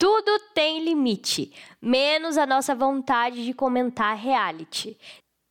Tudo tem limite, menos a nossa vontade de comentar reality.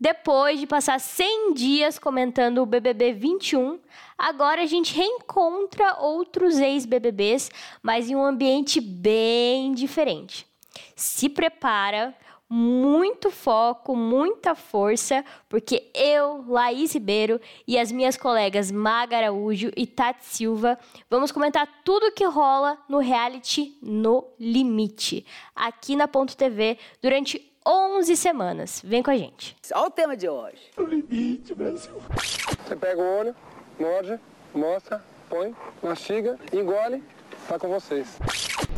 Depois de passar 100 dias comentando o BBB 21, agora a gente reencontra outros ex-BBBs, mas em um ambiente bem diferente. Se prepara, muito foco, muita força, porque eu, Laís Ribeiro e as minhas colegas Maga Araújo e Tati Silva vamos comentar tudo que rola no reality No Limite, aqui na Ponto TV, durante 11 semanas. Vem com a gente. Olha o tema de hoje. No limite, Brasil. Você pega o olho, morde, mostra, põe, mastiga, engole, tá com vocês.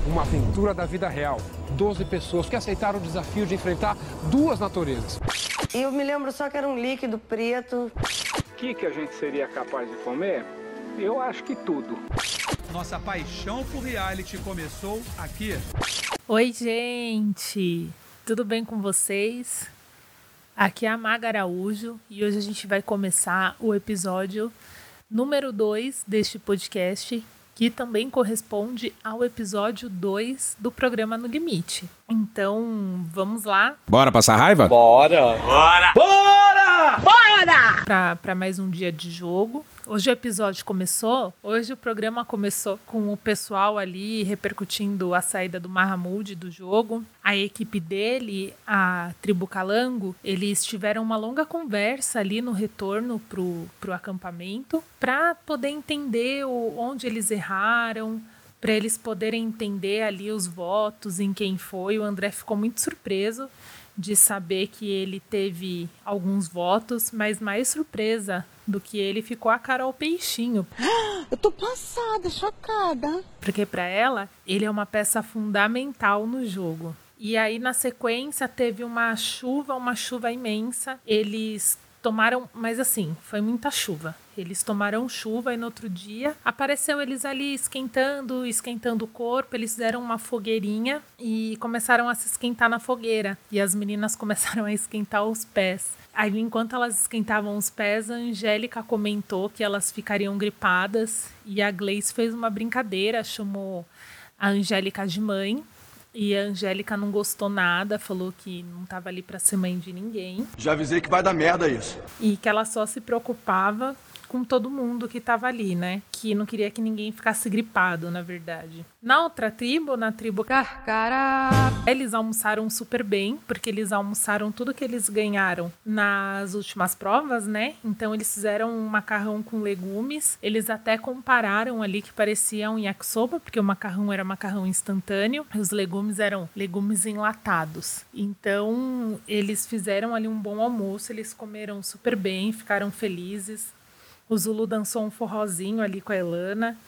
Uma aventura da vida real. 12 pessoas que aceitaram o desafio de enfrentar duas naturezas. E eu me lembro só que era um líquido preto. O que, que a gente seria capaz de comer? Eu acho que tudo. Nossa paixão por reality começou aqui. Oi, gente! Tudo bem com vocês? Aqui é a Maga Araújo e hoje a gente vai começar o episódio número 2 deste podcast, que também corresponde ao episódio 2 do programa No Limite. Então, vamos lá. Bora passar raiva? Bora! Bora! Bora! Bora! Para mais um dia de jogo. Hoje o episódio começou, hoje o programa começou com o pessoal ali repercutindo a saída do Mahamud do jogo. A equipe dele, a Tribo Calango, eles tiveram uma longa conversa ali no retorno pro, pro acampamento para poder entender o, onde eles erraram, para eles poderem entender ali os votos, em quem foi. O André ficou muito surpreso de saber que ele teve alguns votos, mas mais surpresa do que ele ficou a Carol Peixinho. Eu tô passada, chocada. Porque para ela, ele é uma peça fundamental no jogo. E aí na sequência teve uma chuva, uma chuva imensa. Eles tomaram, mas assim, foi muita chuva. Eles tomaram chuva e no outro dia apareceu eles ali esquentando, esquentando o corpo. Eles fizeram uma fogueirinha e começaram a se esquentar na fogueira. E as meninas começaram a esquentar os pés. Aí, enquanto elas esquentavam os pés, a Angélica comentou que elas ficariam gripadas e a Gleice fez uma brincadeira, chamou a Angélica de mãe. E a Angélica não gostou nada, falou que não estava ali para ser mãe de ninguém. Já avisei que vai dar merda isso. E que ela só se preocupava com todo mundo que estava ali, né? Que não queria que ninguém ficasse gripado, na verdade. Na outra tribo, na tribo Carcara, eles almoçaram super bem, porque eles almoçaram tudo que eles ganharam nas últimas provas, né? Então eles fizeram um macarrão com legumes. Eles até compararam ali que parecia um yakisoba, porque o macarrão era macarrão instantâneo, e os legumes eram legumes enlatados. Então eles fizeram ali um bom almoço, eles comeram super bem, ficaram felizes. O Zulu dançou um forrozinho ali com a Elana.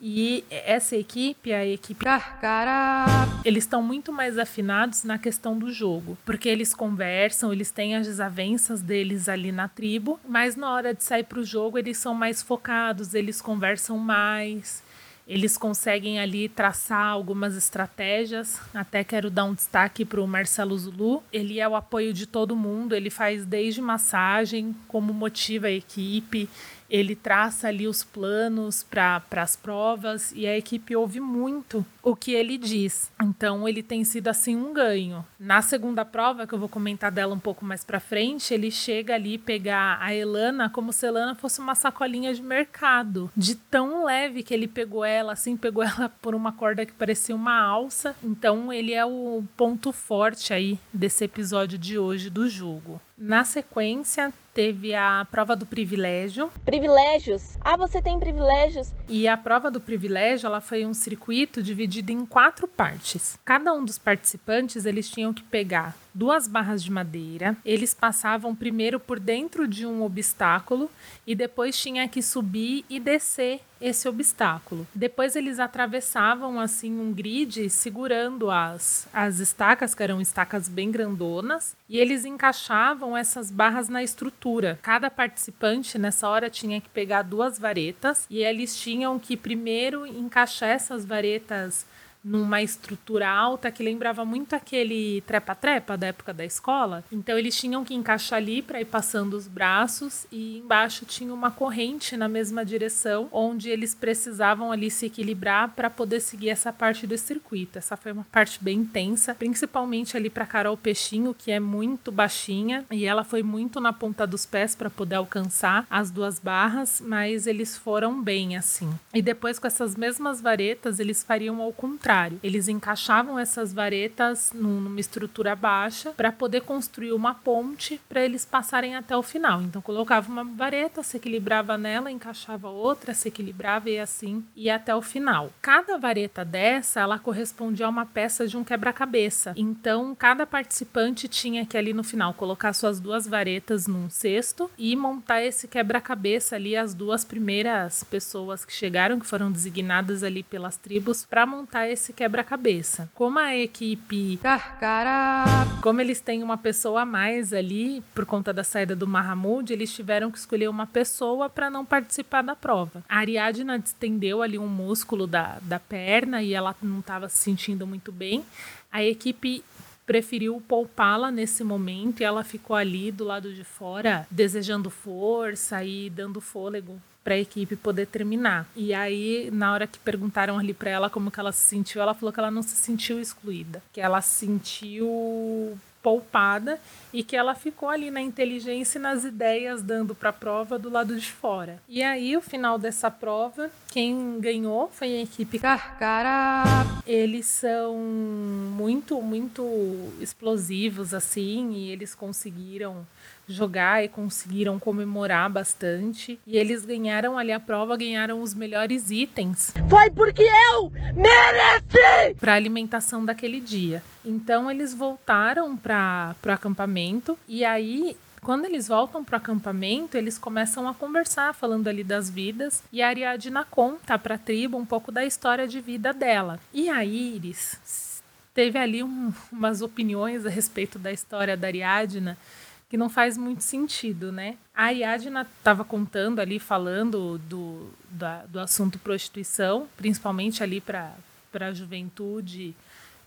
E essa equipe, a equipe Carcara, eles estão muito mais afinados na questão do jogo, porque eles conversam, eles têm as desavenças deles ali na tribo, mas na hora de sair para o jogo eles são mais focados, eles conversam mais, eles conseguem ali traçar algumas estratégias. Até quero dar um destaque para o Marcelo Zulu. Ele é o apoio de todo mundo, ele faz desde massagem, como motiva a equipe ele traça ali os planos para as provas e a equipe ouve muito o que ele diz. Então ele tem sido assim um ganho. Na segunda prova, que eu vou comentar dela um pouco mais para frente, ele chega ali pegar a Elana como se Elana fosse uma sacolinha de mercado, de tão leve que ele pegou ela, assim, pegou ela por uma corda que parecia uma alça. Então ele é o ponto forte aí desse episódio de hoje do jogo. Na sequência, teve a prova do privilégio. Privilégios. Ah, você tem privilégios. E a prova do privilégio, ela foi um circuito dividido em quatro partes. Cada um dos participantes, eles tinham que pegar duas barras de madeira. Eles passavam primeiro por dentro de um obstáculo e depois tinha que subir e descer esse obstáculo. Depois eles atravessavam assim um grid segurando as, as estacas, que eram estacas bem grandonas, e eles encaixavam essas barras na estrutura. Cada participante nessa hora tinha que pegar duas varetas e eles tinham que primeiro encaixar essas varetas numa estrutura alta que lembrava muito aquele trepa-trepa da época da escola. Então eles tinham que encaixar ali para ir passando os braços e embaixo tinha uma corrente na mesma direção, onde eles precisavam ali se equilibrar para poder seguir essa parte do circuito. Essa foi uma parte bem intensa, principalmente ali para Carol Peixinho, que é muito baixinha e ela foi muito na ponta dos pés para poder alcançar as duas barras, mas eles foram bem assim. E depois com essas mesmas varetas, eles fariam ao contrário contrário. Eles encaixavam essas varetas numa estrutura baixa para poder construir uma ponte para eles passarem até o final. Então colocava uma vareta, se equilibrava nela, encaixava outra, se equilibrava e assim ia até o final. Cada vareta dessa, ela correspondia a uma peça de um quebra-cabeça. Então cada participante tinha que ali no final colocar suas duas varetas num cesto e montar esse quebra-cabeça ali as duas primeiras pessoas que chegaram, que foram designadas ali pelas tribos para montar esse esse quebra-cabeça. Como a equipe Carcara, como eles têm uma pessoa a mais ali por conta da saída do Mahamud, eles tiveram que escolher uma pessoa para não participar da prova. A Ariadna distendeu ali um músculo da, da perna e ela não estava se sentindo muito bem. A equipe preferiu poupá-la nesse momento e ela ficou ali do lado de fora, desejando força e dando fôlego para a equipe poder terminar. E aí, na hora que perguntaram ali para ela como que ela se sentiu, ela falou que ela não se sentiu excluída, que ela se sentiu poupada e que ela ficou ali na inteligência e nas ideias dando para a prova do lado de fora. E aí, o final dessa prova, quem ganhou foi a equipe Carcara. Eles são muito, muito explosivos assim e eles conseguiram jogar e conseguiram comemorar bastante. E eles ganharam ali a prova, ganharam os melhores itens. Foi porque eu mereci! Para alimentação daquele dia. Então eles voltaram para o acampamento e aí quando eles voltam para o acampamento, eles começam a conversar, falando ali das vidas, e a Ariadna conta para a tribo um pouco da história de vida dela. E a Iris teve ali um, umas opiniões a respeito da história da Ariadna que não faz muito sentido, né? A Ariadna estava contando ali, falando do, da, do assunto prostituição, principalmente ali para a juventude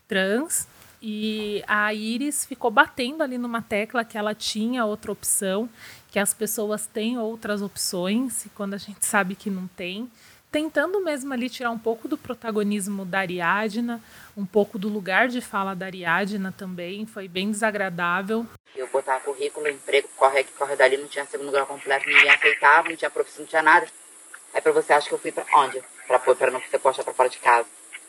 trans, e a Iris ficou batendo ali numa tecla que ela tinha outra opção, que as pessoas têm outras opções, e quando a gente sabe que não tem, tentando mesmo ali tirar um pouco do protagonismo da Ariadna, um pouco do lugar de fala da Ariadna também, foi bem desagradável. Eu botava currículo, emprego, corre aqui, corre dali, não tinha segundo grau completo, ninguém aceitava, não tinha profissão, não tinha nada. Aí pra você acha que eu fui pra onde? Pra, pra não ser posta pra fora de casa.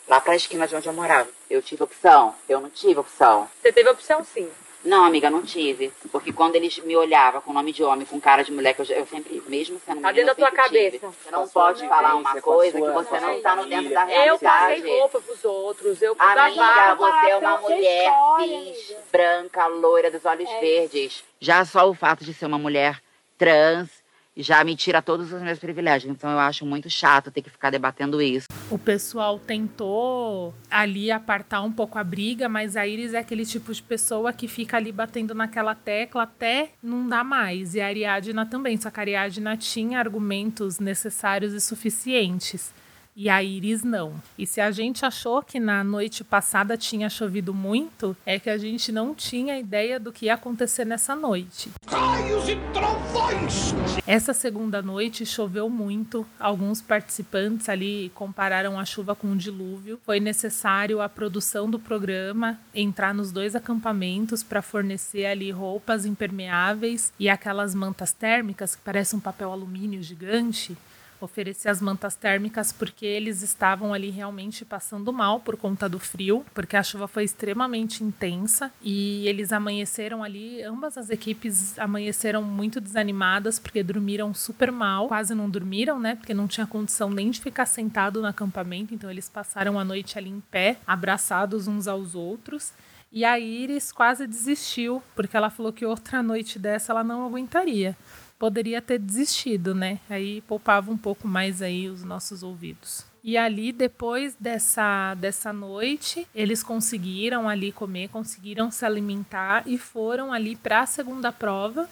Lá pra esquina de onde eu morava. Eu tive opção? Eu não tive opção. Você teve opção sim. Não, amiga, não tive. Porque quando eles me olhavam com nome de homem, com cara de mulher, eu, eu sempre, mesmo sendo tá dentro da tua cabeça. Tive. Você não pode falar uma coisa que você não está no dentro da realidade. Eu passei roupa pros outros. Eu Amiga, você é uma mulher cis, branca, loira, dos olhos é verdes. Já só o fato de ser uma mulher trans já me tira todos os meus privilégios. Então eu acho muito chato ter que ficar debatendo isso. O pessoal tentou ali apartar um pouco a briga, mas a Iris é aquele tipo de pessoa que fica ali batendo naquela tecla até não dá mais. E a Ariadna também, só que a Ariadna tinha argumentos necessários e suficientes e a Iris não. E se a gente achou que na noite passada tinha chovido muito, é que a gente não tinha ideia do que ia acontecer nessa noite. Raios e trovões! Essa segunda noite choveu muito. Alguns participantes ali compararam a chuva com um dilúvio. Foi necessário a produção do programa entrar nos dois acampamentos para fornecer ali roupas impermeáveis e aquelas mantas térmicas que parecem um papel alumínio gigante oferecer as mantas térmicas porque eles estavam ali realmente passando mal por conta do frio, porque a chuva foi extremamente intensa e eles amanheceram ali, ambas as equipes amanheceram muito desanimadas porque dormiram super mal, quase não dormiram, né? Porque não tinha condição nem de ficar sentado no acampamento, então eles passaram a noite ali em pé, abraçados uns aos outros. E a Iris quase desistiu, porque ela falou que outra noite dessa ela não aguentaria poderia ter desistido, né? Aí poupava um pouco mais aí os nossos ouvidos. E ali, depois dessa, dessa noite, eles conseguiram ali comer, conseguiram se alimentar e foram ali para a segunda prova,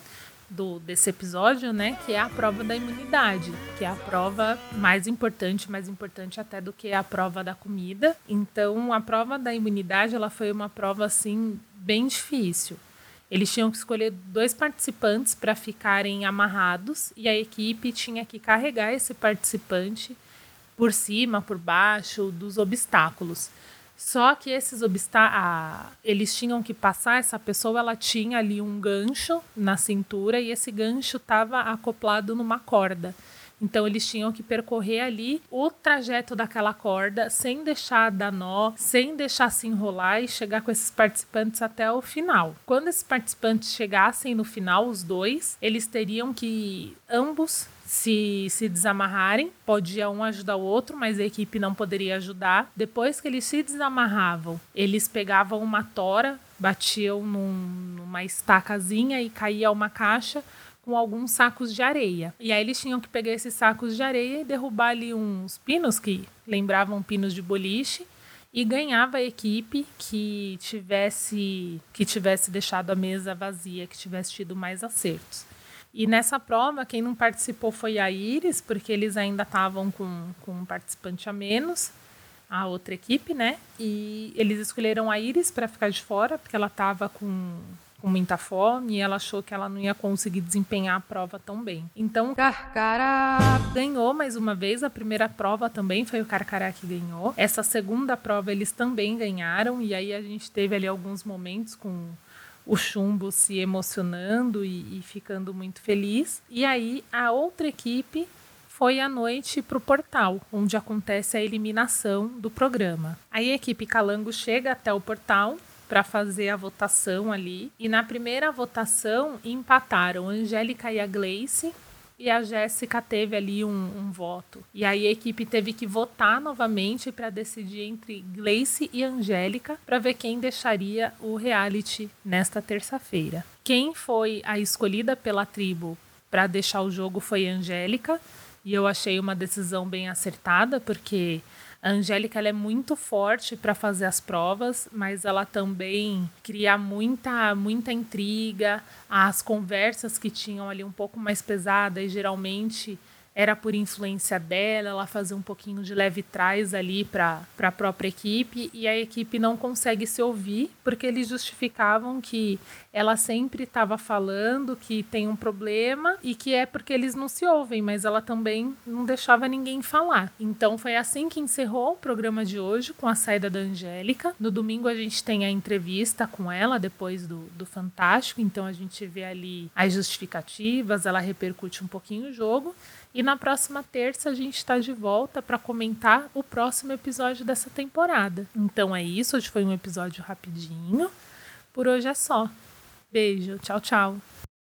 do, desse episódio, né? Que é a prova da imunidade, que é a prova mais importante, mais importante até do que a prova da comida. Então, a prova da imunidade, ela foi uma prova assim bem difícil. Eles tinham que escolher dois participantes para ficarem amarrados e a equipe tinha que carregar esse participante por cima, por baixo dos obstáculos. Só que esses obstáculos, eles tinham que passar, essa pessoa ela tinha ali um gancho na cintura e esse gancho estava acoplado numa corda. Então eles tinham que percorrer ali o trajeto daquela corda sem deixar dar nó, sem deixar se enrolar e chegar com esses participantes até o final. Quando esses participantes chegassem no final, os dois, eles teriam que ambos se, se desamarrarem, podia um ajudar o outro, mas a equipe não poderia ajudar. Depois que eles se desamarravam, eles pegavam uma tora, batiam num, numa estacazinha e caía uma caixa com alguns sacos de areia. E aí eles tinham que pegar esses sacos de areia e derrubar ali uns pinos que lembravam pinos de boliche e ganhava a equipe que tivesse que tivesse deixado a mesa vazia, que tivesse tido mais acertos. E nessa prova, quem não participou foi a Iris, porque eles ainda estavam com, com um participante a menos, a outra equipe, né? E eles escolheram a Iris para ficar de fora, porque ela estava com, com muita fome e ela achou que ela não ia conseguir desempenhar a prova tão bem. Então, o Carcará ganhou mais uma vez. A primeira prova também foi o Carcará que ganhou. Essa segunda prova eles também ganharam, e aí a gente teve ali alguns momentos com o chumbo se emocionando e, e ficando muito feliz. E aí a outra equipe foi à noite para o portal, onde acontece a eliminação do programa. Aí a equipe Calango chega até o portal para fazer a votação ali. E na primeira votação empataram Angélica e a Gleice, e a Jéssica teve ali um, um, voto. E aí a equipe teve que votar novamente para decidir entre Gleice e Angélica para ver quem deixaria o reality nesta terça-feira. Quem foi a escolhida pela tribo para deixar o jogo foi Angélica, e eu achei uma decisão bem acertada, porque a Angélica é muito forte para fazer as provas, mas ela também cria muita, muita intriga. As conversas que tinham ali um pouco mais pesadas e geralmente era por influência dela, ela fazia um pouquinho de leve trás ali para a própria equipe e a equipe não consegue se ouvir porque eles justificavam que ela sempre estava falando que tem um problema e que é porque eles não se ouvem, mas ela também não deixava ninguém falar. Então foi assim que encerrou o programa de hoje com a saída da Angélica. No domingo a gente tem a entrevista com ela depois do, do Fantástico, então a gente vê ali as justificativas, ela repercute um pouquinho o jogo. E na próxima terça a gente está de volta para comentar o próximo episódio dessa temporada. Então é isso, hoje foi um episódio rapidinho. Por hoje é só. Beijo, tchau, tchau.